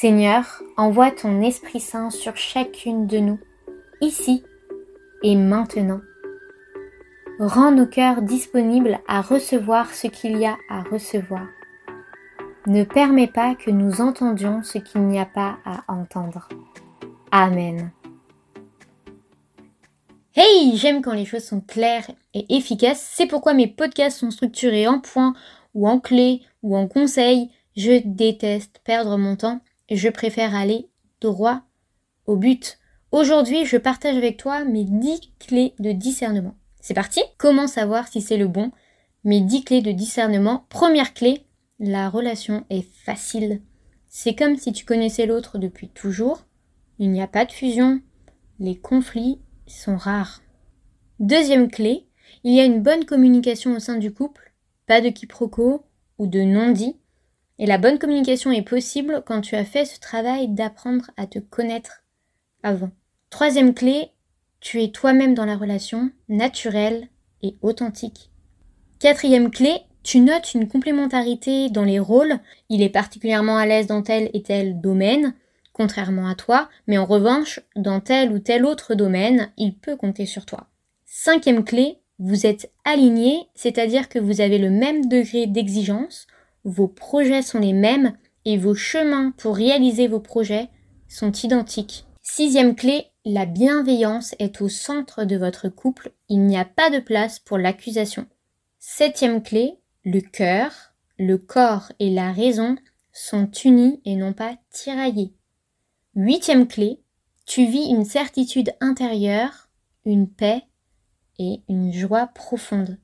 Seigneur, envoie ton Esprit Saint sur chacune de nous, ici et maintenant. Rends nos cœurs disponibles à recevoir ce qu'il y a à recevoir. Ne permets pas que nous entendions ce qu'il n'y a pas à entendre. Amen. Hey, j'aime quand les choses sont claires et efficaces. C'est pourquoi mes podcasts sont structurés en points ou en clés ou en conseils. Je déteste perdre mon temps je préfère aller droit au but. Aujourd'hui, je partage avec toi mes 10 clés de discernement. C'est parti? Comment savoir si c'est le bon? Mes 10 clés de discernement. Première clé, la relation est facile. C'est comme si tu connaissais l'autre depuis toujours. Il n'y a pas de fusion. Les conflits sont rares. Deuxième clé, il y a une bonne communication au sein du couple, pas de quiproquo ou de non-dit. Et la bonne communication est possible quand tu as fait ce travail d'apprendre à te connaître avant. Troisième clé, tu es toi-même dans la relation, naturelle et authentique. Quatrième clé, tu notes une complémentarité dans les rôles. Il est particulièrement à l'aise dans tel et tel domaine contrairement à toi, mais en revanche, dans tel ou tel autre domaine, il peut compter sur toi. Cinquième clé, vous êtes aligné, c'est-à-dire que vous avez le même degré d'exigence, vos projets sont les mêmes et vos chemins pour réaliser vos projets sont identiques. Sixième clé, la bienveillance est au centre de votre couple, il n'y a pas de place pour l'accusation. Septième clé, le cœur, le corps et la raison sont unis et non pas tiraillés. Huitième clé, tu vis une certitude intérieure, une paix et une joie profonde.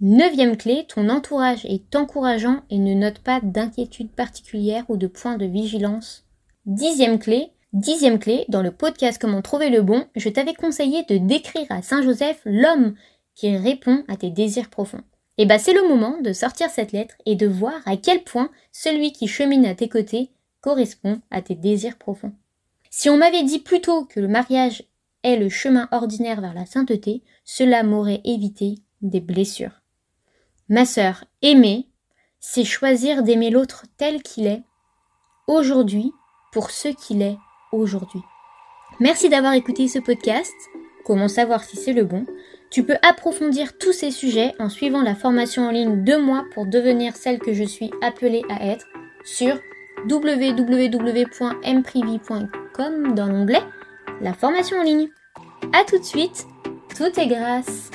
Neuvième clé, ton entourage est encourageant et ne note pas d'inquiétude particulière ou de point de vigilance. Dixième clé, dixième clé, dans le podcast Comment trouver le bon, je t'avais conseillé de décrire à Saint Joseph l'homme qui répond à tes désirs profonds. Et eh bah ben, c'est le moment de sortir cette lettre et de voir à quel point celui qui chemine à tes côtés correspond à tes désirs profonds. Si on m'avait dit plutôt que le mariage est le chemin ordinaire vers la sainteté, cela m'aurait évité des blessures. Ma sœur, aimer, c'est choisir d'aimer l'autre tel qu'il est, aujourd'hui, pour ce qu'il est aujourd'hui. Merci d'avoir écouté ce podcast. Comment savoir si c'est le bon? Tu peux approfondir tous ces sujets en suivant la formation en ligne de moi pour devenir celle que je suis appelée à être sur www.mprivi.com dans l'onglet La formation en ligne. A tout de suite, tout est grâce.